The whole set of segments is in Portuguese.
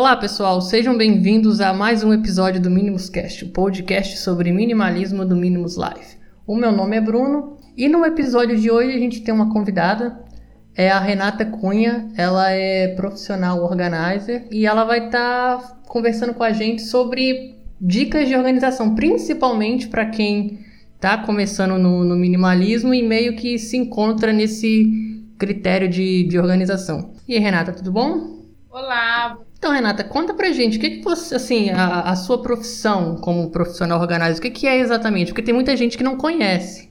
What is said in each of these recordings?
Olá, pessoal, sejam bem-vindos a mais um episódio do Minimus Cast, o podcast sobre minimalismo do Minimus Life. O meu nome é Bruno e no episódio de hoje a gente tem uma convidada, é a Renata Cunha. Ela é profissional organizer e ela vai estar tá conversando com a gente sobre dicas de organização, principalmente para quem está começando no, no, minimalismo e meio que se encontra nesse critério de, de organização. E aí, Renata, tudo bom? Olá, então, Renata, conta pra gente, o que, que você, assim, a, a sua profissão como profissional organizer, o que, que é exatamente? Porque tem muita gente que não conhece.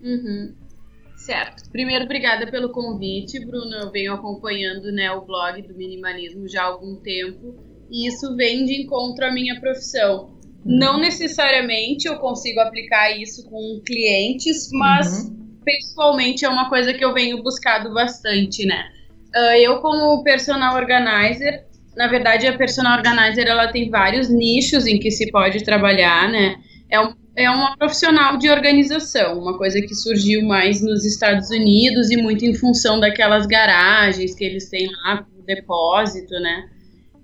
Uhum. Certo. Primeiro, obrigada pelo convite, Bruno. Eu venho acompanhando né, o blog do minimalismo já há algum tempo e isso vem de encontro à minha profissão. Uhum. Não necessariamente eu consigo aplicar isso com clientes, mas uhum. pessoalmente é uma coisa que eu venho buscado bastante, né? Uh, eu, como personal organizer, na verdade, a personal organizer ela tem vários nichos em que se pode trabalhar, né? É, um, é uma profissional de organização, uma coisa que surgiu mais nos Estados Unidos e muito em função daquelas garagens que eles têm lá, depósito, né?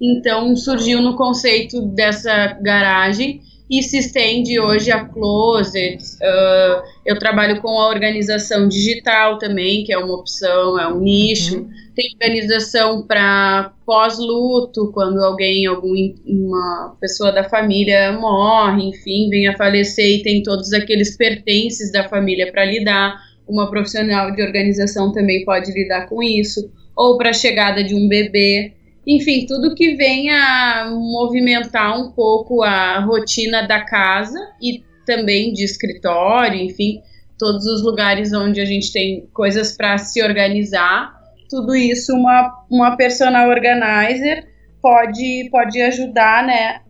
Então surgiu no conceito dessa garagem e se estende hoje a closets. Uh, eu trabalho com a organização digital também, que é uma opção, é um nicho. Uhum. Tem organização para pós-luto, quando alguém, alguma pessoa da família morre, enfim, vem a falecer e tem todos aqueles pertences da família para lidar. Uma profissional de organização também pode lidar com isso. Ou para a chegada de um bebê enfim, tudo que venha movimentar um pouco a rotina da casa e também de escritório, enfim, todos os lugares onde a gente tem coisas para se organizar. Tudo isso uma, uma personal organizer pode, pode ajudar, né?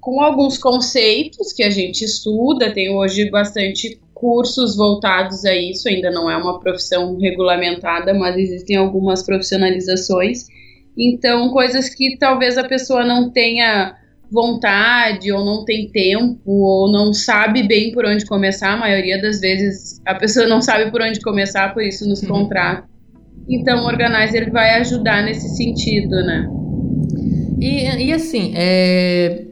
Com alguns conceitos que a gente estuda, tem hoje bastante cursos voltados a isso, ainda não é uma profissão regulamentada, mas existem algumas profissionalizações então, coisas que talvez a pessoa não tenha vontade, ou não tem tempo, ou não sabe bem por onde começar. A maioria das vezes a pessoa não sabe por onde começar, por isso nos uhum. contrata. Então, o organizer vai ajudar nesse sentido, né? E, e assim, é,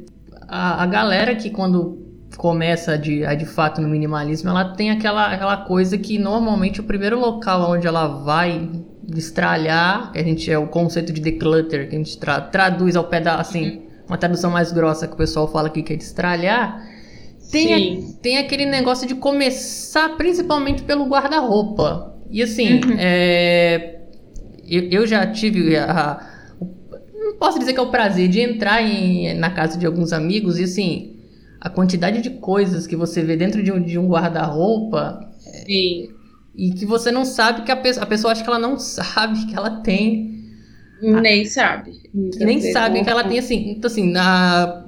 a, a galera que quando começa de, de fato no minimalismo, ela tem aquela, aquela coisa que normalmente o primeiro local onde ela vai destralhar, que a gente é o conceito de declutter, que a gente tra traduz ao pé da, assim, uma tradução mais grossa que o pessoal fala aqui que é destralhar. Tem, a, tem aquele negócio de começar principalmente pelo guarda-roupa. E assim, uhum. é, eu, eu, já tive a, não posso dizer que é o prazer de entrar em, na casa de alguns amigos e assim, a quantidade de coisas que você vê dentro de um, de um guarda-roupa. Sim e que você não sabe que a pessoa, a pessoa acha que ela não sabe que ela tem. Nem sabe. E nem sabe que ela tem, assim. Então, assim, na,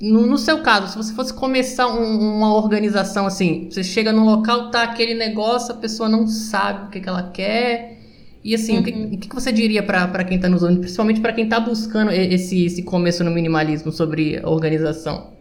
no, no seu caso, se você fosse começar um, uma organização assim, você chega num local, tá aquele negócio, a pessoa não sabe o que, que ela quer. E assim, uhum. o, que, o que você diria para quem está nos ouvindo, principalmente para quem está buscando esse, esse começo no minimalismo sobre organização?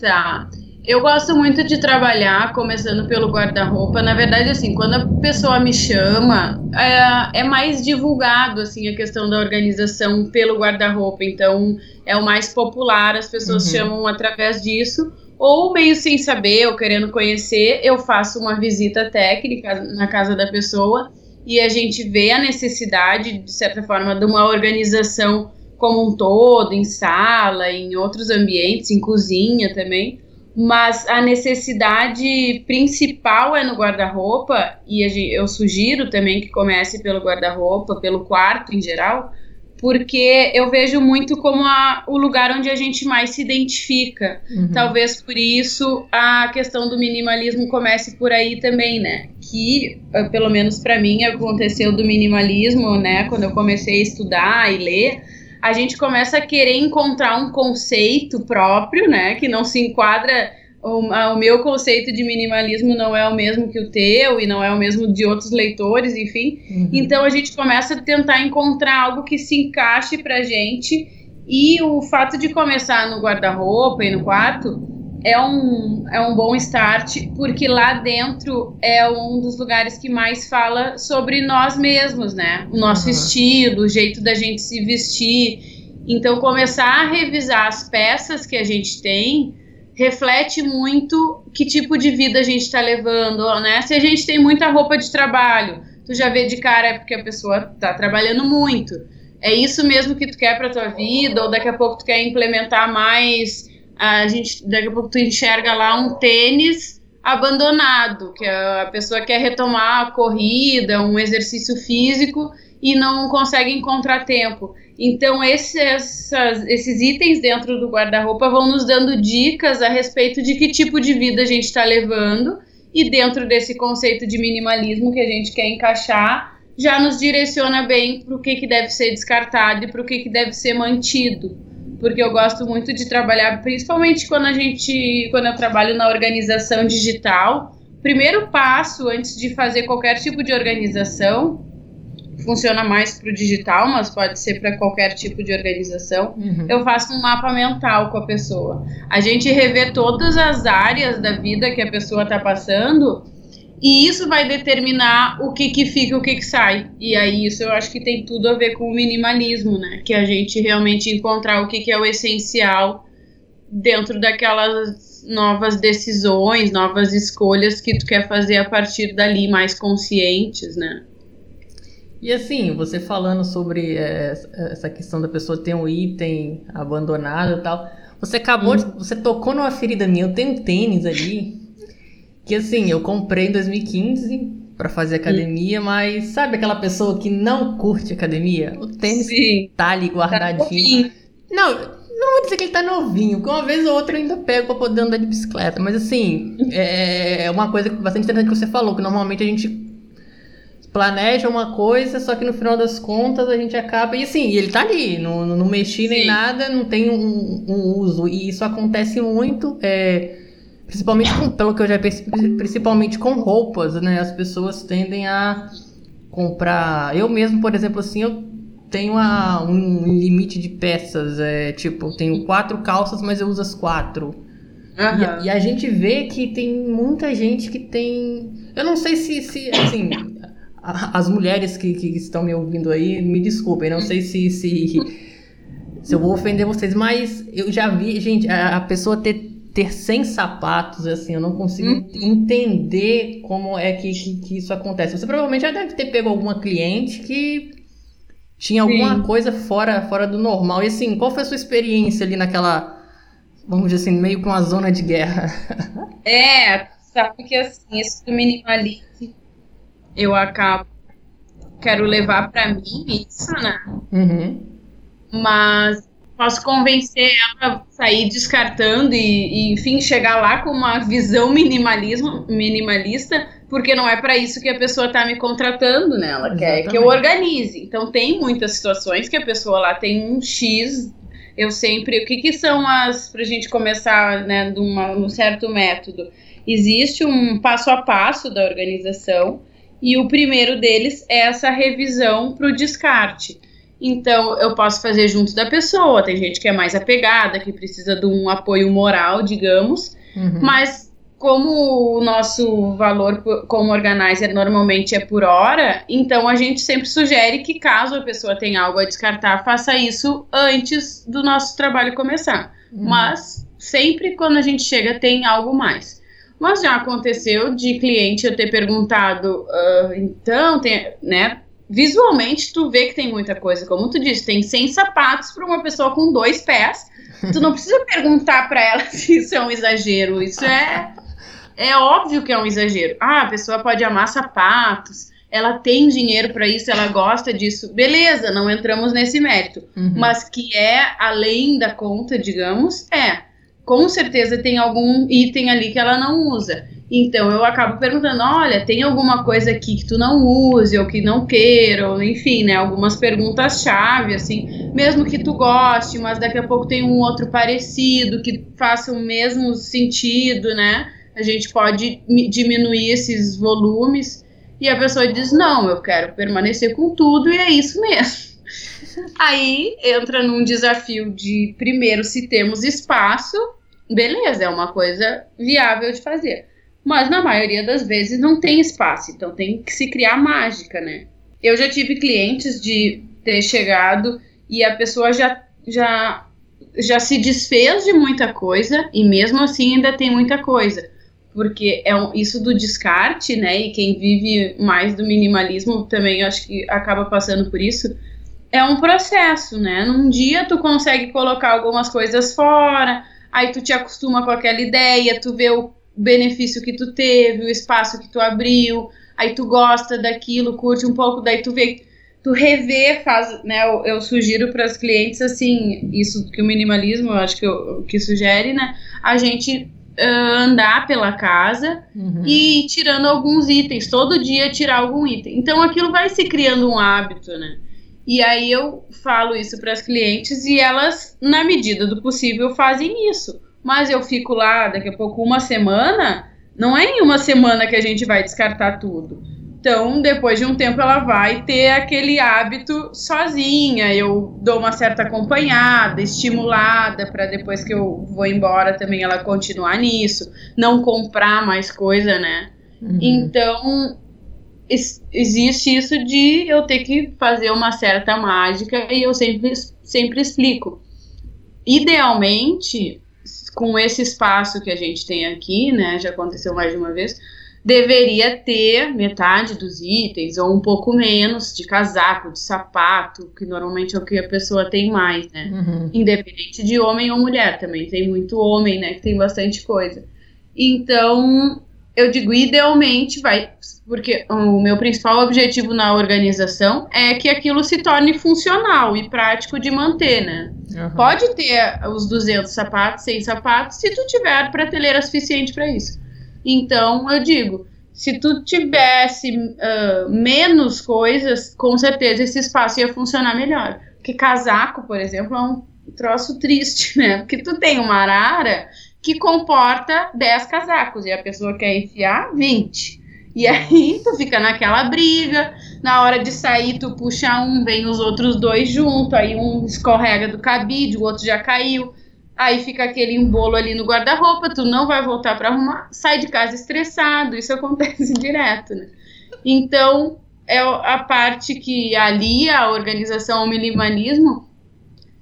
Tá. Eu gosto muito de trabalhar, começando pelo guarda-roupa. Na verdade, assim, quando a pessoa me chama, é, é mais divulgado, assim, a questão da organização pelo guarda-roupa. Então, é o mais popular, as pessoas uhum. chamam através disso. Ou meio sem saber, ou querendo conhecer, eu faço uma visita técnica na casa da pessoa e a gente vê a necessidade, de certa forma, de uma organização como um todo, em sala, em outros ambientes, em cozinha também mas a necessidade principal é no guarda-roupa, e eu sugiro também que comece pelo guarda-roupa, pelo quarto em geral, porque eu vejo muito como a, o lugar onde a gente mais se identifica. Uhum. Talvez por isso a questão do minimalismo comece por aí também, né? Que, eh, pelo menos para mim, aconteceu do minimalismo, né? Quando eu comecei a estudar e ler a gente começa a querer encontrar um conceito próprio, né? Que não se enquadra. O, o, meu conceito de minimalismo não é o mesmo que o teu e não é o mesmo de outros leitores, enfim. Uhum. Então a gente começa a tentar encontrar algo que se encaixe pra gente. E o fato de começar no guarda-roupa e no quarto é um, é um bom start, porque lá dentro é um dos lugares que mais fala sobre nós mesmos, né? O nosso uhum. estilo, o jeito da gente se vestir. Então, começar a revisar as peças que a gente tem reflete muito que tipo de vida a gente está levando, né? Se a gente tem muita roupa de trabalho, tu já vê de cara é porque a pessoa está trabalhando muito. É isso mesmo que tu quer para tua vida, ou daqui a pouco tu quer implementar mais a gente daqui a pouco tu enxerga lá um tênis abandonado, que a pessoa quer retomar a corrida, um exercício físico e não consegue encontrar tempo. Então, esse, essas, esses itens dentro do guarda-roupa vão nos dando dicas a respeito de que tipo de vida a gente está levando, e dentro desse conceito de minimalismo que a gente quer encaixar, já nos direciona bem para o que, que deve ser descartado e para o que, que deve ser mantido porque eu gosto muito de trabalhar, principalmente quando a gente, quando eu trabalho na organização digital. Primeiro passo antes de fazer qualquer tipo de organização, funciona mais para o digital, mas pode ser para qualquer tipo de organização. Uhum. Eu faço um mapa mental com a pessoa. A gente revê todas as áreas da vida que a pessoa está passando e isso vai determinar o que que fica e o que que sai. E aí isso eu acho que tem tudo a ver com o minimalismo, né? Que a gente realmente encontrar o que que é o essencial dentro daquelas novas decisões, novas escolhas que tu quer fazer a partir dali, mais conscientes, né? E assim, você falando sobre é, essa questão da pessoa ter um item abandonado e tal, você acabou, hum. você tocou numa ferida minha. Eu tenho um tênis ali que assim, eu comprei em 2015 para fazer academia, hum. mas sabe aquela pessoa que não curte academia? O tênis Sim. tá ali guardadinho. Tá não, não vou dizer que ele tá novinho, porque uma vez ou outra eu ainda pego pra poder andar de bicicleta. Mas assim, é, é uma coisa bastante interessante que você falou, que normalmente a gente planeja uma coisa, só que no final das contas a gente acaba. E assim, ele tá ali, não, não mexi nem nada, não tem um, um, uso. E isso acontece muito. É, Principalmente com, pelo que eu já percebi, principalmente com roupas, né? As pessoas tendem a comprar. Eu mesmo, por exemplo, assim, eu tenho a, um limite de peças. É, tipo, tenho quatro calças, mas eu uso as quatro. Uhum. E, e, a gente vê que tem muita gente que tem. Eu não sei se, se assim, as mulheres que, que estão me ouvindo aí, me desculpem, não sei se, se, se eu vou ofender vocês, mas eu já vi, gente, a, a pessoa ter ter 100 sapatos, assim, eu não consigo hum. entender como é que, que, que, isso acontece. Você provavelmente já deve ter pego alguma cliente que tinha alguma Sim. coisa fora, fora do normal. E assim, qual foi a sua experiência ali naquela, vamos dizer assim, meio com uma zona de guerra? É, sabe que assim, isso do minimalismo eu acabo quero levar para mim isso, né? Uhum. Mas posso convencer ela a sair descartando e, e, enfim, chegar lá com uma visão minimalismo, minimalista, porque não é para isso que a pessoa está me contratando, né? Ela Exatamente. quer que eu organize. Então, tem muitas situações que a pessoa lá tem um X. Eu sempre. O que, que são as. Para a gente começar, né, num um certo método? Existe um passo a passo da organização, e o primeiro deles é essa revisão para o descarte. Então, eu posso fazer junto da pessoa. Tem gente que é mais apegada, que precisa de um apoio moral, digamos. Uhum. Mas, como o nosso valor como organizer normalmente é por hora, então a gente sempre sugere que, caso a pessoa tenha algo a descartar, faça isso antes do nosso trabalho começar. Uhum. Mas, sempre quando a gente chega, tem algo mais. Mas já aconteceu de cliente eu ter perguntado, uh, então, tem, né? Visualmente tu vê que tem muita coisa. Como tu disse, tem 100 sapatos para uma pessoa com dois pés. Tu não precisa perguntar para ela se isso é um exagero. Isso é é óbvio que é um exagero. Ah, a pessoa pode amar sapatos, ela tem dinheiro para isso, ela gosta disso. Beleza, não entramos nesse mérito. Uhum. Mas que é além da conta, digamos, é. Com certeza tem algum item ali que ela não usa. Então eu acabo perguntando: olha, tem alguma coisa aqui que tu não use ou que não queira, ou enfim, né? Algumas perguntas-chave, assim, mesmo que tu goste, mas daqui a pouco tem um outro parecido que faça o mesmo sentido, né? A gente pode diminuir esses volumes. E a pessoa diz: não, eu quero permanecer com tudo e é isso mesmo. Aí entra num desafio de, primeiro, se temos espaço beleza, é uma coisa viável de fazer. Mas na maioria das vezes não tem espaço, então tem que se criar mágica, né? Eu já tive clientes de ter chegado e a pessoa já, já, já se desfez de muita coisa e mesmo assim ainda tem muita coisa. Porque é um, isso do descarte, né? E quem vive mais do minimalismo também acho que acaba passando por isso. É um processo, né? Num dia tu consegue colocar algumas coisas fora, aí tu te acostuma com aquela ideia, tu vê o benefício que tu teve, o espaço que tu abriu, aí tu gosta daquilo, curte um pouco, daí tu vê, tu revê, faz, né? Eu, eu sugiro para as clientes assim, isso que o minimalismo, eu acho que, eu, que sugere, né? A gente uh, andar pela casa uhum. e ir tirando alguns itens, todo dia tirar algum item. Então aquilo vai se criando um hábito, né? E aí eu falo isso para as clientes e elas, na medida do possível, fazem isso. Mas eu fico lá daqui a pouco uma semana, não é em uma semana que a gente vai descartar tudo. Então, depois de um tempo, ela vai ter aquele hábito sozinha. Eu dou uma certa acompanhada, estimulada, para depois que eu vou embora também ela continuar nisso, não comprar mais coisa, né? Uhum. Então, existe isso de eu ter que fazer uma certa mágica e eu sempre, sempre explico. Idealmente, com esse espaço que a gente tem aqui, né, já aconteceu mais de uma vez, deveria ter metade dos itens ou um pouco menos de casaco, de sapato, que normalmente é o que a pessoa tem mais, né? Uhum. Independente de homem ou mulher, também tem muito homem, né, que tem bastante coisa. Então, eu digo idealmente vai, porque o meu principal objetivo na organização é que aquilo se torne funcional e prático de manter, né? Uhum. Pode ter os 200 sapatos, 100 sapatos, se tu tiver prateleira suficiente para isso. Então, eu digo, se tu tivesse uh, menos coisas, com certeza esse espaço ia funcionar melhor. Porque casaco, por exemplo, é um troço triste, né? Porque tu tem uma arara que comporta 10 casacos. E a pessoa quer enfiar 20. E aí tu fica naquela briga, na hora de sair tu puxa um, vem os outros dois junto, aí um escorrega do cabide, o outro já caiu. Aí fica aquele embolo ali no guarda-roupa, tu não vai voltar para arrumar, sai de casa estressado, isso acontece direto, né? Então, é a parte que alia a organização ao minimalismo,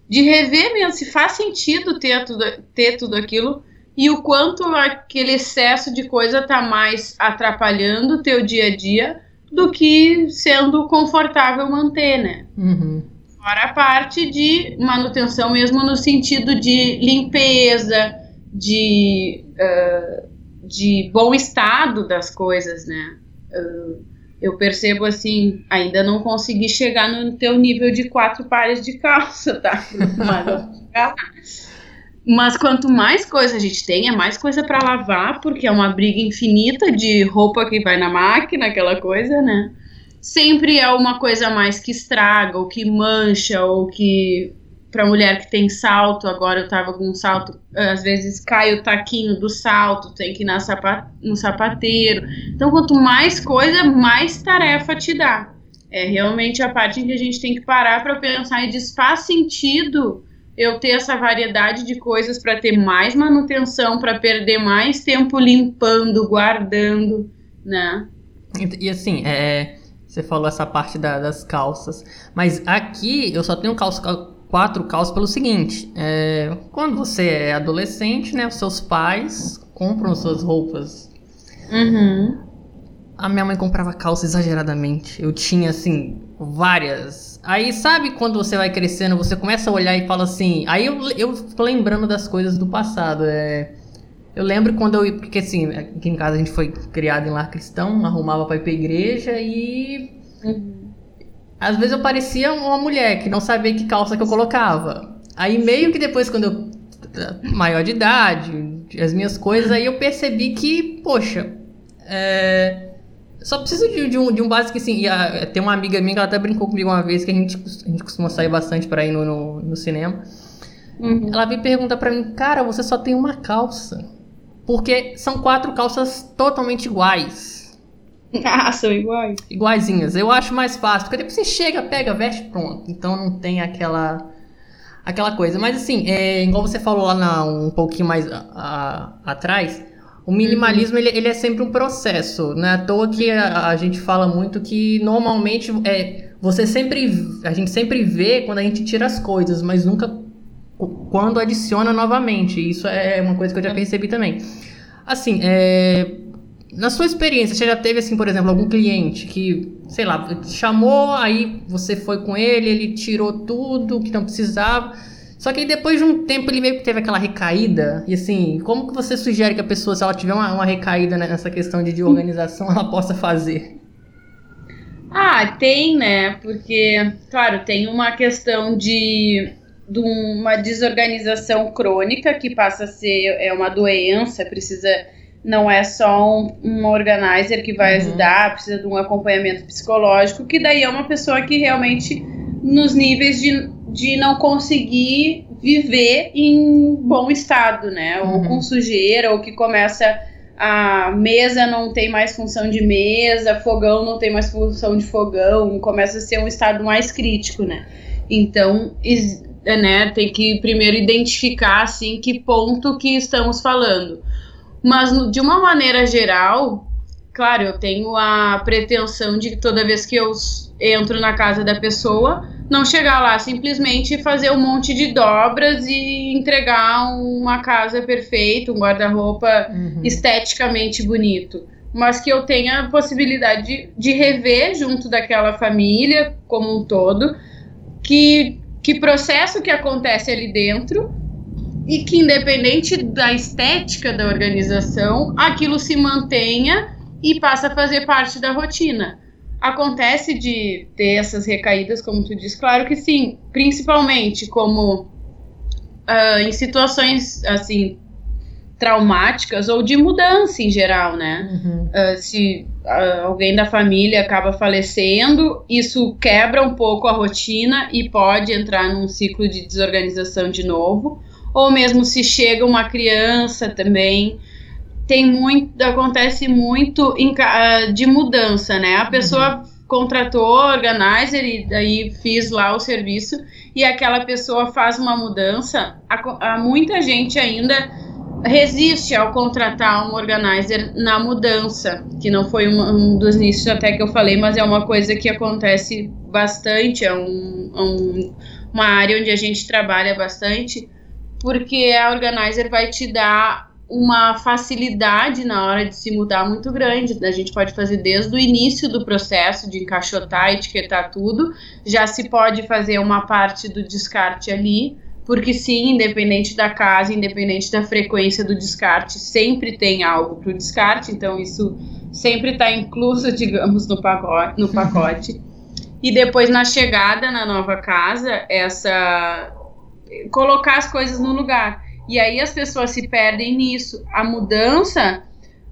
de rever mesmo se faz sentido ter tudo, ter tudo aquilo e o quanto aquele excesso de coisa está mais atrapalhando o teu dia a dia do que sendo confortável manter, né? Uhum. Fora a parte de manutenção mesmo no sentido de limpeza, de, uh, de bom estado das coisas, né? Uh, eu percebo assim, ainda não consegui chegar no teu nível de quatro pares de calça, tá? Mas Mas quanto mais coisa a gente tem, é mais coisa para lavar, porque é uma briga infinita de roupa que vai na máquina, aquela coisa, né? Sempre é uma coisa mais que estraga, ou que mancha, ou que para mulher que tem salto, agora eu tava com um salto, às vezes cai o taquinho do salto, tem que ir na sapa, no sapateiro. Então, quanto mais coisa, mais tarefa te dá. É realmente a parte em que a gente tem que parar para pensar e diz faz sentido eu ter essa variedade de coisas para ter mais manutenção, para perder mais tempo limpando, guardando, né? E, e assim, é, você falou essa parte da, das calças, mas aqui eu só tenho calça, quatro calças pelo seguinte: é, quando você é adolescente, né, os seus pais compram suas roupas. Uhum. A minha mãe comprava calça exageradamente. Eu tinha assim várias Aí, sabe quando você vai crescendo, você começa a olhar e fala assim. Aí eu, eu tô lembrando das coisas do passado. É, eu lembro quando eu. Porque assim, aqui em casa a gente foi criado em lar cristão, arrumava pra ir pra igreja e. Uhum. Às vezes eu parecia uma mulher que não sabia que calça que eu colocava. Aí meio que depois, quando eu. maior de idade, as minhas coisas, aí eu percebi que, poxa. É, só preciso de, de, um, de um básico assim. A, tem uma amiga minha que ela até brincou comigo uma vez que a gente, a gente costuma sair bastante para ir no, no, no cinema. Uhum. Ela veio perguntar para mim, cara, você só tem uma calça. Porque são quatro calças totalmente iguais. Ah, são iguais? Iguaizinhas. Eu acho mais fácil. Porque depois você chega, pega, veste pronto. Então não tem aquela aquela coisa. Mas assim, é, igual você falou lá na, um pouquinho mais a, a, atrás, o minimalismo ele, ele, é sempre um processo. Não é à toa que a, a gente fala muito que normalmente é, você sempre. A gente sempre vê quando a gente tira as coisas, mas nunca quando adiciona novamente. Isso é uma coisa que eu já percebi também. Assim, é, na sua experiência, você já teve, assim, por exemplo, algum cliente que, sei lá, chamou, aí você foi com ele, ele tirou tudo que não precisava. Só que depois de um tempo ele meio que teve aquela recaída. E assim, como que você sugere que a pessoa, se ela tiver uma, uma recaída nessa questão de, de organização, ela possa fazer? Ah, tem, né? Porque, claro, tem uma questão de, de uma desorganização crônica que passa a ser é uma doença, precisa não é só um, um organizer que vai uhum. ajudar, precisa de um acompanhamento psicológico, que daí é uma pessoa que realmente nos níveis de, de não conseguir viver em bom estado, né? Ou uhum. com sujeira, ou que começa a mesa não tem mais função de mesa, fogão não tem mais função de fogão, começa a ser um estado mais crítico, né? Então, né, tem que primeiro identificar assim que ponto que estamos falando. Mas de uma maneira geral, claro, eu tenho a pretensão de que toda vez que eu entro na casa da pessoa, não chegar lá simplesmente fazer um monte de dobras e entregar uma casa perfeita, um guarda-roupa uhum. esteticamente bonito. Mas que eu tenha a possibilidade de, de rever junto daquela família como um todo, que, que processo que acontece ali dentro e que, independente da estética da organização, aquilo se mantenha e passa a fazer parte da rotina. Acontece de ter essas recaídas, como tu diz, claro que sim, principalmente como uh, em situações assim traumáticas ou de mudança em geral, né? Uhum. Uh, se uh, alguém da família acaba falecendo, isso quebra um pouco a rotina e pode entrar num ciclo de desorganização de novo ou mesmo se chega uma criança também. Tem muito, acontece muito em, uh, de mudança, né? A pessoa uhum. contratou organizer e daí fiz lá o serviço e aquela pessoa faz uma mudança. Há, muita gente ainda resiste ao contratar um organizer na mudança, que não foi um, um, dos nichos até que eu falei, mas é uma coisa que acontece bastante, é um, um, uma área onde a gente trabalha bastante porque a organizer vai te dar uma facilidade na hora de se mudar muito grande. A gente pode fazer desde o início do processo de encaixotar, etiquetar tudo, já se pode fazer uma parte do descarte ali, porque sim, independente da casa, independente da frequência do descarte, sempre tem algo para o descarte, então isso sempre está incluso, digamos, no pacote. No pacote. e depois na chegada na nova casa, essa colocar as coisas no lugar. E aí as pessoas se perdem nisso. A mudança,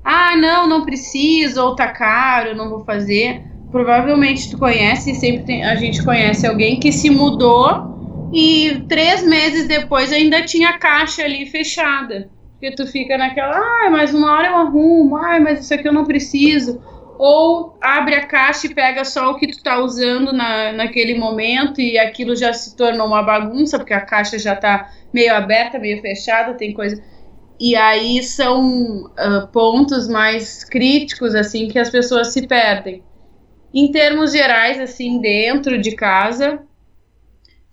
ah, não, não preciso, ou tá caro, não vou fazer. Provavelmente tu conhece, sempre tem, a gente conhece alguém que se mudou e três meses depois ainda tinha a caixa ali fechada. Porque tu fica naquela, ah, mas uma hora eu arrumo, ah, mas isso aqui eu não preciso ou abre a caixa e pega só o que tu tá usando na, naquele momento e aquilo já se tornou uma bagunça, porque a caixa já tá meio aberta, meio fechada, tem coisa. E aí são uh, pontos mais críticos, assim, que as pessoas se perdem. Em termos gerais, assim, dentro de casa,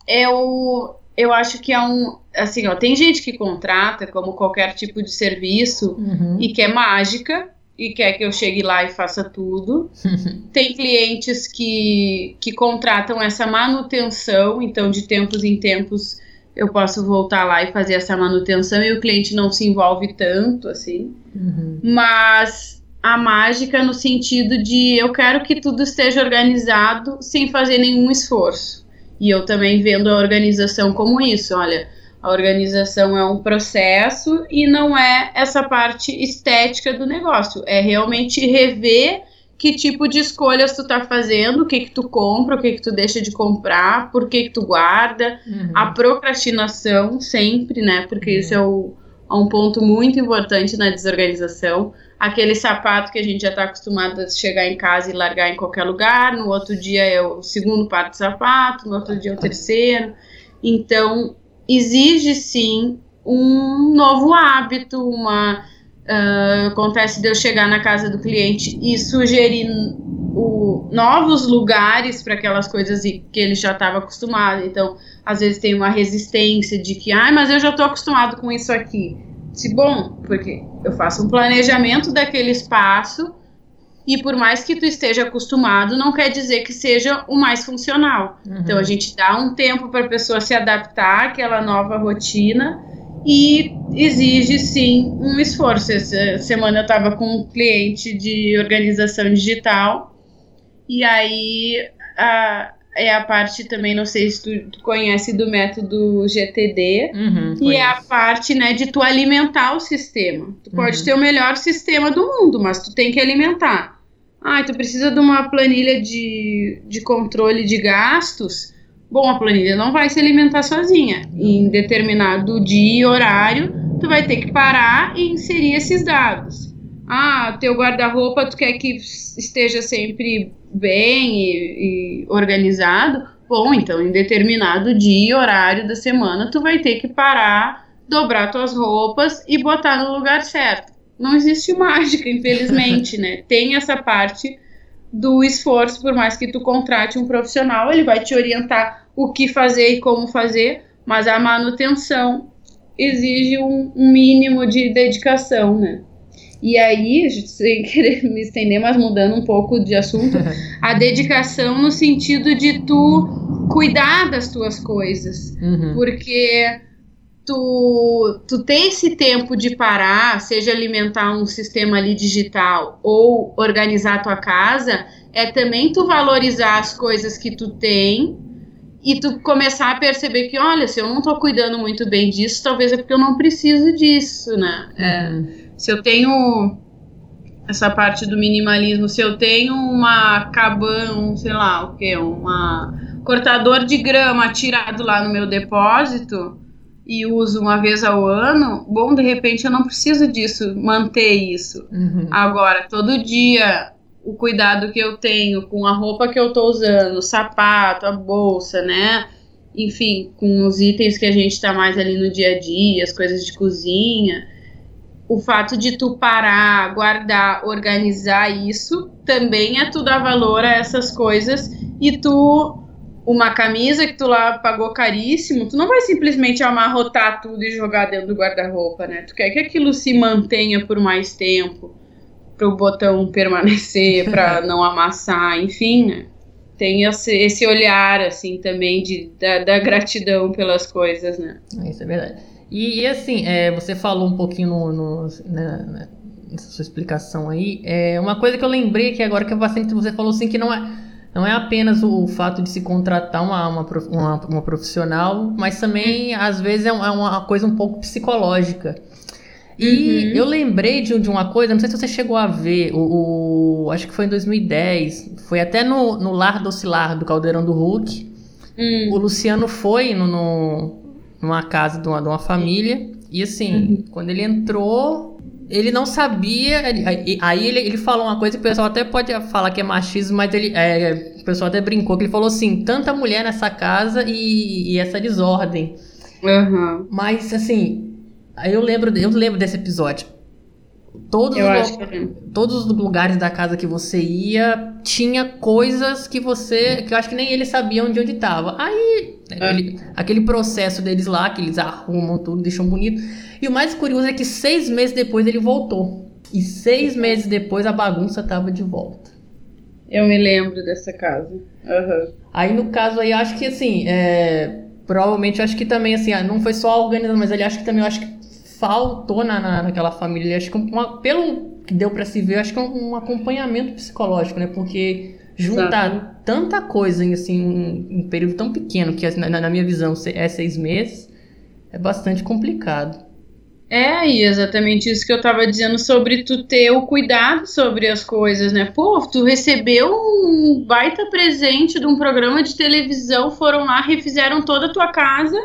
eu, eu acho que é um. Assim, ó, tem gente que contrata como qualquer tipo de serviço uhum. e que é mágica, e quer que eu chegue lá e faça tudo. Tem clientes que, que contratam essa manutenção, então de tempos em tempos eu posso voltar lá e fazer essa manutenção e o cliente não se envolve tanto assim. Uhum. Mas a mágica no sentido de eu quero que tudo esteja organizado sem fazer nenhum esforço. E eu também vendo a organização como isso, olha, a organização é um processo e não é essa parte estética do negócio. É realmente rever que tipo de escolhas tu tá fazendo, o que que tu compra, o que que tu deixa de comprar, por que que tu guarda, uhum. a procrastinação sempre, né? Porque uhum. isso é, o, é, um ponto muito importante na desorganização. Aquele sapato que a gente já está acostumado a chegar em casa e largar em qualquer lugar, no outro dia é o segundo par de sapato, no outro dia é o terceiro. Então, exige sim um novo hábito, uma uh, acontece de eu chegar na casa do cliente e sugerir o, novos lugares para aquelas coisas que ele já estava acostumado. Então, às vezes tem uma resistência de que, ah, mas eu já estou acostumado com isso aqui. Se bom, porque eu faço um planejamento daquele espaço e por mais que tu esteja acostumado, não quer dizer que seja o mais funcional. Uhum. Então a gente dá um tempo para a pessoa se adaptar àquela nova rotina e exige sim um esforço. Essa semana eu estava com um cliente de organização digital e aí a, é a parte também, não sei se tu, tu conhece do método GTD, uhum, e é a parte né, de tu alimentar o sistema. Tu uhum. pode ter o melhor sistema do mundo, mas tu tem que alimentar. Ah, tu precisa de uma planilha de, de controle de gastos. Bom, a planilha não vai se alimentar sozinha. Em determinado dia e horário, tu vai ter que parar e inserir esses dados. Ah, teu guarda-roupa tu quer que esteja sempre bem e, e organizado? Bom, então em determinado dia e horário da semana, tu vai ter que parar, dobrar tuas roupas e botar no lugar certo. Não existe mágica, infelizmente, né? Tem essa parte do esforço, por mais que tu contrate um profissional, ele vai te orientar o que fazer e como fazer, mas a manutenção exige um, um mínimo de dedicação, né? E aí, sem querer me estender, mas mudando um pouco de assunto, a dedicação no sentido de tu cuidar das tuas coisas. Uhum. Porque tu, tu ter esse tempo de parar, seja alimentar um sistema ali digital ou organizar a tua casa, é também tu valorizar as coisas que tu tem e tu começar a perceber que, olha, se eu não tô cuidando muito bem disso, talvez é porque eu não preciso disso, né? É. se eu tenho essa parte do minimalismo, se eu tenho uma cabana, sei lá, o que, uma cortador de grama tirado lá no meu depósito e uso uma vez ao ano, bom, de repente eu não preciso disso, manter isso. Uhum. Agora, todo dia o cuidado que eu tenho com a roupa que eu tô usando, o sapato, a bolsa, né? Enfim, com os itens que a gente tá mais ali no dia a dia, as coisas de cozinha. O fato de tu parar, guardar, organizar isso, também é tu dar valor a essas coisas e tu uma camisa que tu lá pagou caríssimo, tu não vai simplesmente amarrotar tudo e jogar dentro do guarda-roupa, né? Tu quer que aquilo se mantenha por mais tempo para o botão permanecer, para não amassar, enfim, né? Tem esse, esse olhar, assim, também de, da, da, gratidão pelas coisas, né? Isso é verdade. E, e assim, é, você falou um pouquinho no, no né, né, nessa sua explicação aí, é uma coisa que eu lembrei que agora que você falou assim que não é não é apenas o, fato de se contratar uma, uma, uma, uma profissional, mas também às vezes é uma, é uma coisa um pouco psicológica. E uhum. eu lembrei de, de, uma coisa, não sei se você chegou a ver, o, o acho que foi em 2010, foi até no, no Lar Docilar do Caldeirão do Hulk. Uhum. O Luciano foi no, no, numa casa de uma, de uma família, e assim, uhum. quando ele entrou, ele não sabia. Aí ele, ele falou uma coisa que o pessoal até pode falar que é machismo, mas ele, é, o pessoal até brincou, que ele falou assim: tanta mulher nessa casa e, e essa desordem. Uhum. Mas assim, Aí eu lembro, eu lembro desse episódio. Todos, os, todos os lugares da casa que você ia tinha coisas que você. que eu acho que nem eles sabiam de onde estava. Aí, é. ele, aquele processo deles lá, que eles arrumam tudo, deixam bonito. E o mais curioso é que seis meses depois ele voltou. E seis meses depois a bagunça estava de volta. Eu me lembro dessa casa. Uhum. Aí no caso aí, acho que assim, é, provavelmente acho que também assim, ah, não foi só a organização, mas ele acho que também acho que faltou na, na, naquela família. Acho que uma, pelo que deu para se ver, acho que é um, um, acompanhamento psicológico, né? Porque juntar Exato. tanta coisa em assim, um, um, período tão pequeno, que na, na minha visão é seis meses, é bastante complicado. É, e exatamente isso que eu tava dizendo sobre tu ter o cuidado sobre as coisas, né? Pô, tu recebeu um baita presente de um programa de televisão, foram lá, refizeram toda a tua casa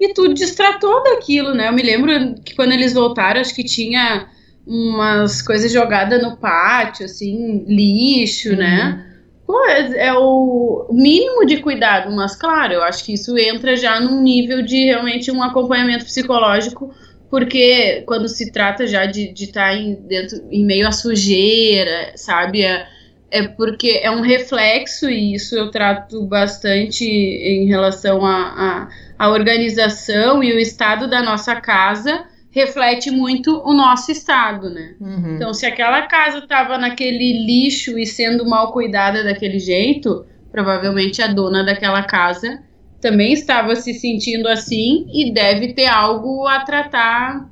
e tu destratou daquilo, né? Eu me lembro que quando eles voltaram, acho que tinha umas coisas jogadas no pátio, assim, lixo, né? uhum. né? pô, é, é o mínimo de cuidado, mas claro, eu acho que isso entra já num nível de realmente um acompanhamento psicológico, porque quando se trata já de estar tá em, dentro, em meio à sujeira, sabe? É, é porque é um reflexo, e isso eu trato bastante em relação a, a, a, organização e o estado da nossa casa, reflete muito o nosso estado, né? Uhum. Então, se aquela casa estava naquele lixo e sendo mal cuidada daquele jeito, provavelmente a dona daquela casa também estava se sentindo assim e deve ter algo a tratar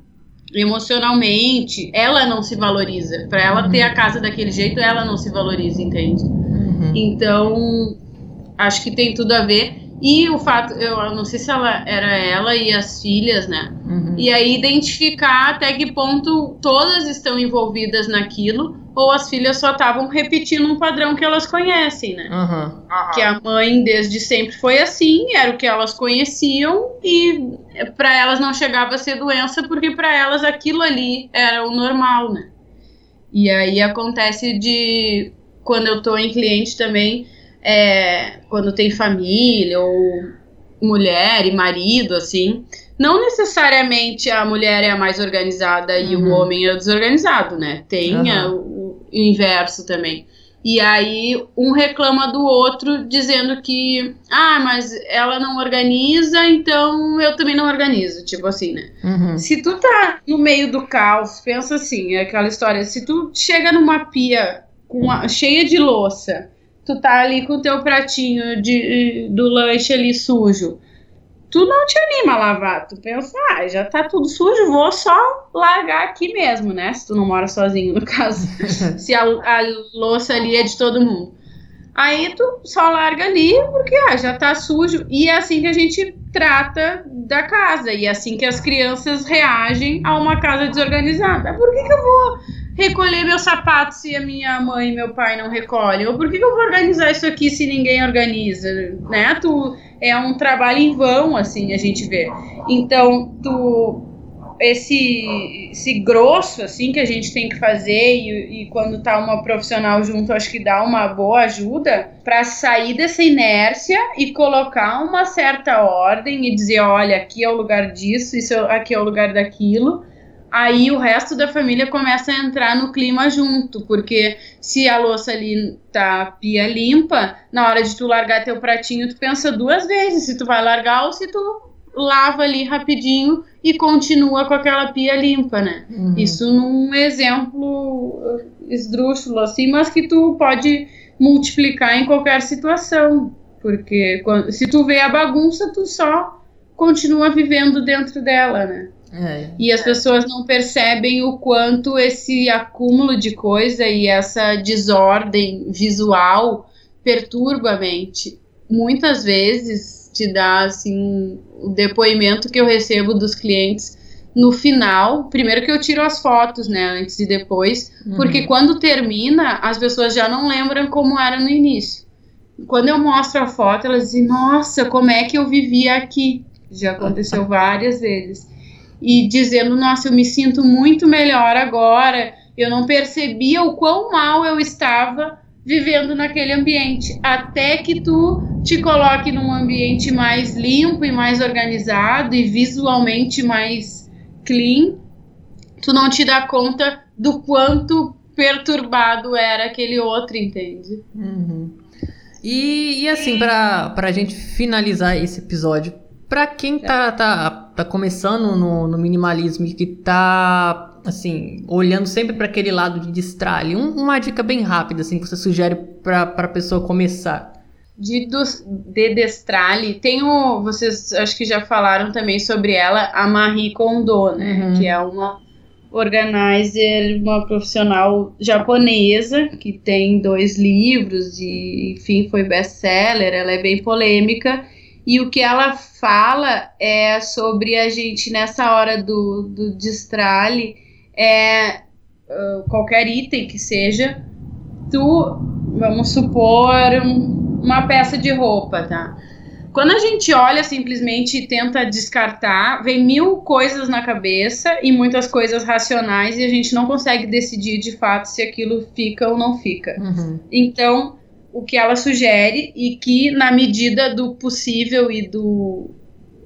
emocionalmente, ela não se valoriza. Para ela ter a uhum. casa daquele jeito, ela não se valoriza, entende? Uhum. Então, acho que tem tudo a ver. E o fato, eu não sei se ela era ela e as filhas, né? Uhum. E aí identificar até que ponto todas estão envolvidas naquilo ou as filhas só estavam repetindo um padrão que elas conhecem, né? Uhum. Que a mãe desde sempre foi assim, era o que elas conheciam e para elas não chegava a ser doença porque para elas aquilo ali era o normal, né? E aí acontece de quando eu tô em cliente também, é, quando tem família ou mulher e marido, assim, não necessariamente a mulher é a mais organizada uhum. e o uhum. homem é o desorganizado, né? Tem uhum. o, o, inverso também. E aí um reclama do outro dizendo que, ah, mas ela não organiza, então eu também não organizo, tipo assim, né? Uhum. Se tu tá no meio do caos, pensa assim, é aquela história, se tu chega numa pia com a, cheia de louça, tu tá ali com o teu pratinho de, do lanche ali sujo, tu não te anima a lavar. Tu pensa, ah, já tá tudo sujo, vou só largar aqui mesmo, né? Se tu não mora sozinho, no caso. se a, a louça ali é de todo mundo. Aí tu só larga ali porque ah, já tá sujo. E é assim que a gente trata da casa. E é assim que as crianças reagem a uma casa desorganizada. Por que, que eu vou recolher meus sapatos se a minha mãe e meu pai não recolhem? Ou por que, que eu vou organizar isso aqui se ninguém organiza? Né? Tu é um trabalho em vão, assim, a gente vê. Então, tu esse, esse grosso assim que a gente tem que fazer e, e, quando tá uma profissional junto acho que dá uma boa ajuda para sair dessa inércia e colocar uma certa ordem e dizer olha aqui é o lugar disso isso aqui é o lugar daquilo aí o resto da família começa a entrar no clima junto, porque se a louça ali tá pia limpa, na hora de tu largar teu pratinho, tu pensa duas vezes se tu vai largar ou se tu lava ali rapidinho e continua com aquela pia limpa, né? Uhum. Isso num exemplo uh, esdrúxulo assim, mas que tu pode multiplicar em qualquer situação, porque quando, se tu vê a bagunça, tu só continua vivendo dentro dela, né? É. E as pessoas não percebem o quanto esse acúmulo de coisa e essa desordem visual perturba a mente. Muitas vezes te dá assim o depoimento que eu recebo dos clientes no final, primeiro que eu tiro as fotos, né, antes e depois, uhum. porque quando termina, as pessoas já não lembram como era no início. Quando eu mostro a foto, elas dizem: "Nossa, como é que eu vivia aqui?" Já aconteceu várias vezes e dizendo: Nossa, eu me sinto muito melhor agora. Eu não percebia o quão mal eu estava vivendo naquele ambiente. Até que tu te coloque num ambiente mais limpo e mais organizado e visualmente mais clean, tu não te dá conta do quanto perturbado era aquele outro, entende? Uhum. E, e assim, para a gente finalizar esse episódio, para quem tá, tá, tá começando no, no, minimalismo e que tá, assim, olhando sempre para aquele lado de destralhe, um, uma dica bem rápida, assim, que você sugere para a pessoa começar? De, de Destrale, tem o, vocês acho que já falaram também sobre ela, a Marie Kondo, né? Uhum. Que é uma organizer, uma profissional japonesa que tem dois livros e, enfim, foi best-seller. Ela é bem polêmica e o que ela fala é sobre a gente, nessa hora do, do destrale, é uh, qualquer item que seja, tu, vamos supor, um, uma peça de roupa, tá? Quando a gente olha simplesmente e tenta descartar, vem mil coisas na cabeça e muitas coisas racionais e a gente não consegue decidir de fato se aquilo fica ou não fica. Uhum. Então, o que ela sugere e que, na medida do possível e do,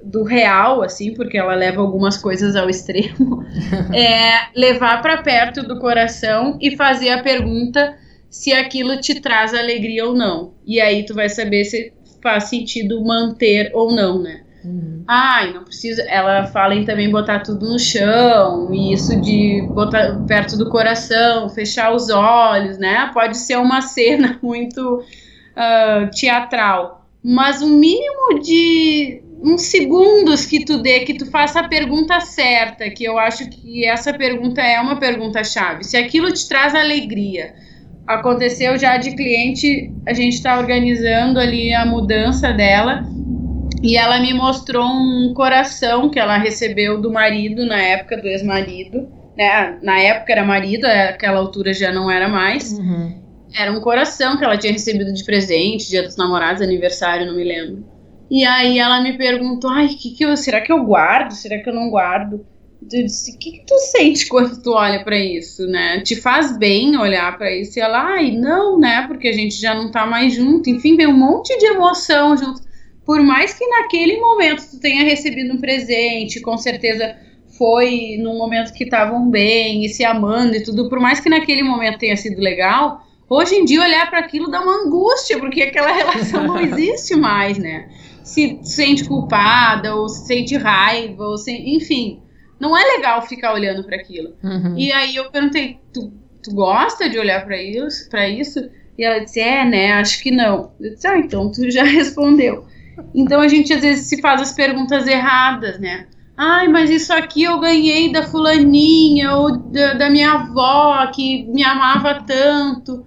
do real, assim, porque ela leva algumas coisas ao extremo, é levar para perto do coração e fazer a pergunta se aquilo te traz alegria ou não. E aí tu vai saber se faz sentido manter ou não, né? Uhum. Ai, não precisa. Ela fala em também botar tudo no chão, e isso de botar perto do coração, fechar os olhos, né? Pode ser uma cena muito uh, teatral, mas o mínimo de uns segundos que tu dê, que tu faça a pergunta certa, que eu acho que essa pergunta é uma pergunta chave. Se aquilo te traz alegria, aconteceu já de cliente, a gente está organizando ali a mudança dela e ela me mostrou um coração que ela recebeu do marido na época do ex-marido. Né? Na época era marido, naquela altura já não era mais. Uhum. Era um coração que ela tinha recebido de presente, dia dos namorados, aniversário, não me lembro. E aí ela me perguntou, ai, que que eu, será que eu guardo? Será que eu não guardo? Eu disse, o que, que tu sente quando tu olha para isso, né? Te faz bem olhar para isso? E ela, ai, não, né? Porque a gente já não tá mais junto. Enfim, vem um monte de emoção junto. Por mais que naquele momento tu tenha recebido um presente, com certeza foi num momento que estavam bem e se amando e tudo, por mais que naquele momento tenha sido legal, hoje em dia olhar para aquilo dá uma angústia, porque aquela relação não existe mais, né? Se sente culpada, ou se sente raiva, ou se, enfim, não é legal ficar olhando para aquilo. Uhum. E aí eu perguntei, tu, tu gosta de olhar para isso, para isso? E ela disse, é, né, acho que não. Eu disse, ah, então tu já respondeu. Então a gente às vezes se faz as perguntas erradas, né? Ai, mas isso aqui eu ganhei da fulaninha ou da, da minha avó que me amava tanto.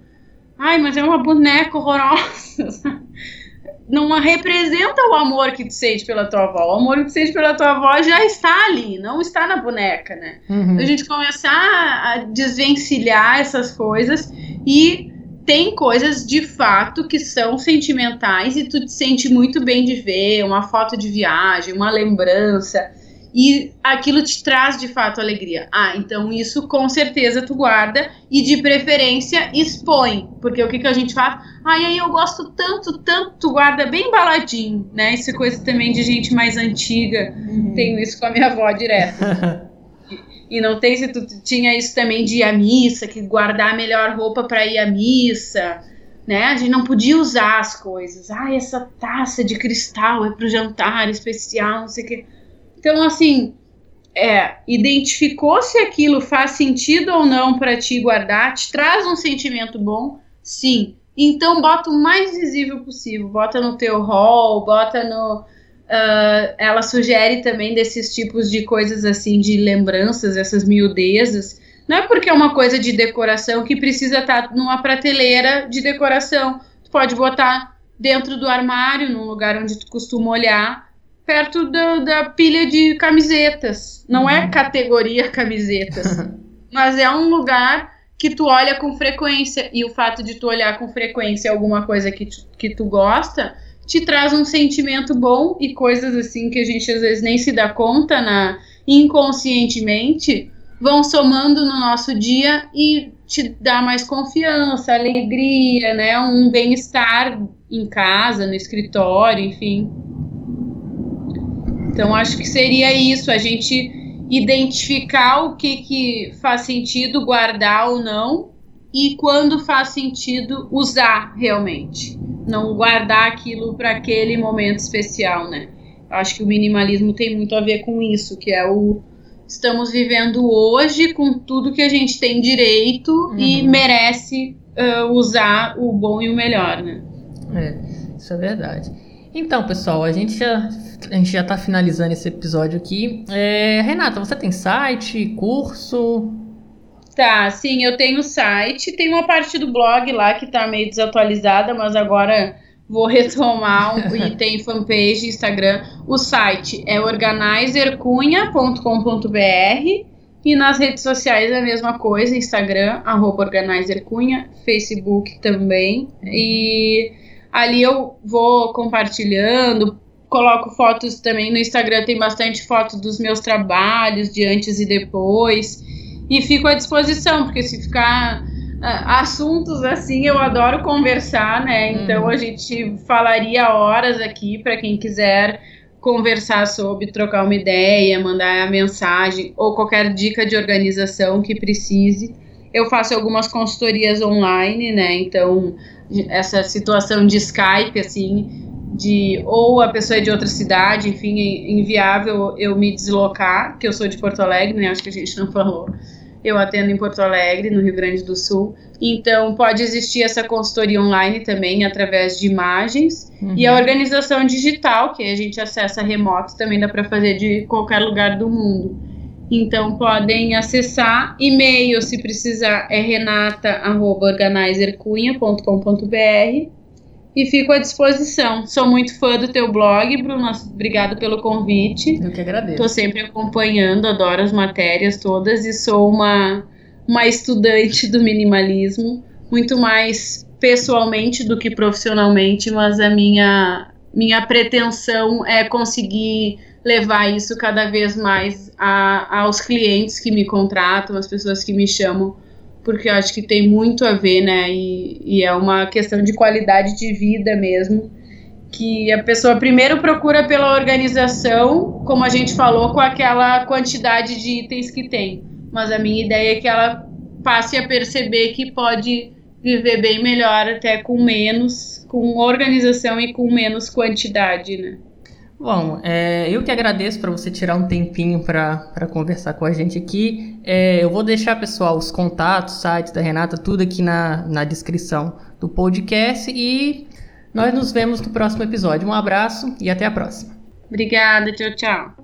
Ai, mas é uma boneca horrorosa. Não representa o amor que tu sente pela tua avó. O amor que tu sente pela tua avó já está ali, não está na boneca, né? Uhum. A gente começar a desvencilhar essas coisas e tem coisas de fato que são sentimentais e tu te sente muito bem de ver, uma foto de viagem, uma lembrança, e aquilo te traz de fato alegria. Ah, então isso com certeza tu guarda e de preferência expõe, porque o que, que a gente faz? Ai, aí eu gosto tanto, tanto, tu guarda bem baladinho, né? Isso é coisa também de gente mais antiga, uhum. tenho isso com a minha avó direto. E não tem se tu tinha isso também de ir à missa, que guardar a melhor roupa para ir à missa, né? A gente não podia usar as coisas. Ah, essa taça de cristal é pro jantar especial, não sei o quê. Então, assim, é, identificou se aquilo faz sentido ou não para ti guardar, te traz um sentimento bom, sim. Então, bota o mais visível possível. Bota no teu hall, bota no Uh, ela sugere também desses tipos de coisas assim, de lembranças, essas miudezas. Não é porque é uma coisa de decoração que precisa estar tá numa prateleira de decoração. Tu pode botar dentro do armário, num lugar onde tu costuma olhar, perto do, da pilha de camisetas. Não é uhum. é categoria camisetas, mas é um lugar que tu olha com frequência. E o fato de tu olhar com frequência alguma coisa que tu, que tu gosta te traz um sentimento bom e coisas assim que a gente às vezes nem se dá conta na inconscientemente vão somando no nosso dia e te dá mais confiança, alegria, né, um bem-estar em casa, no escritório, enfim. Então acho que seria isso, a gente identificar o que que faz sentido guardar ou não e quando faz sentido usar realmente não guardar aquilo para aquele momento especial, né? Acho que o minimalismo tem muito a ver com isso, que é o estamos vivendo hoje com tudo que a gente tem direito uhum. e merece uh, usar o bom e o melhor, né? É, isso é verdade. Então, pessoal, a gente já a gente já está finalizando esse episódio aqui. É, Renata, você tem site, curso? Tá, sim, eu tenho o site, tem uma parte do blog lá que tá meio desatualizada, mas agora vou retomar um, e tem fanpage, Instagram. O site é organizercunha.com.br e nas redes sociais é a mesma coisa, Instagram, arroba organizercunha, Facebook também. E ali eu vou compartilhando, coloco fotos também no Instagram, tem bastante fotos dos meus trabalhos de antes e depois. E fico à disposição, porque se ficar assuntos assim eu adoro conversar, né? Então uhum. a gente falaria horas aqui para quem quiser conversar sobre, trocar uma ideia, mandar a mensagem ou qualquer dica de organização que precise. Eu faço algumas consultorias online, né? Então essa situação de Skype assim, de ou a pessoa é de outra cidade, enfim, é inviável eu me deslocar, que eu sou de Porto Alegre, né? Acho que a gente não falou eu atendo em Porto Alegre, no Rio Grande do Sul. Então, pode existir essa consultoria online também, através de imagens. Uhum. E a organização digital, que a gente acessa remoto, também dá para fazer de qualquer lugar do mundo. Então, podem acessar. E-mail, se precisar, é renata.organizercunha.com.br e fico à disposição. Sou muito fã do teu blog, Bruno. Obrigado pelo convite. Eu que agradeço. Estou sempre acompanhando, adoro as matérias todas e sou uma, uma estudante do minimalismo, muito mais pessoalmente do que profissionalmente, mas a minha, minha pretensão é conseguir levar isso cada vez mais a, aos clientes que me contratam, às pessoas que me chamam porque eu acho que tem muito a ver, né? E, e é uma questão de qualidade de vida mesmo. Que a pessoa primeiro procura pela organização, como a gente falou, com aquela quantidade de itens que tem. Mas a minha ideia é que ela passe a perceber que pode viver bem melhor até com menos, com organização e com menos quantidade, né? Bom, é, eu que agradeço para você tirar um tempinho para conversar com a gente aqui. É, eu vou deixar, pessoal, os contatos, sites da Renata, tudo aqui na, na descrição do podcast e nós nos vemos no próximo episódio. Um abraço e até a próxima. Obrigada, tchau, tchau.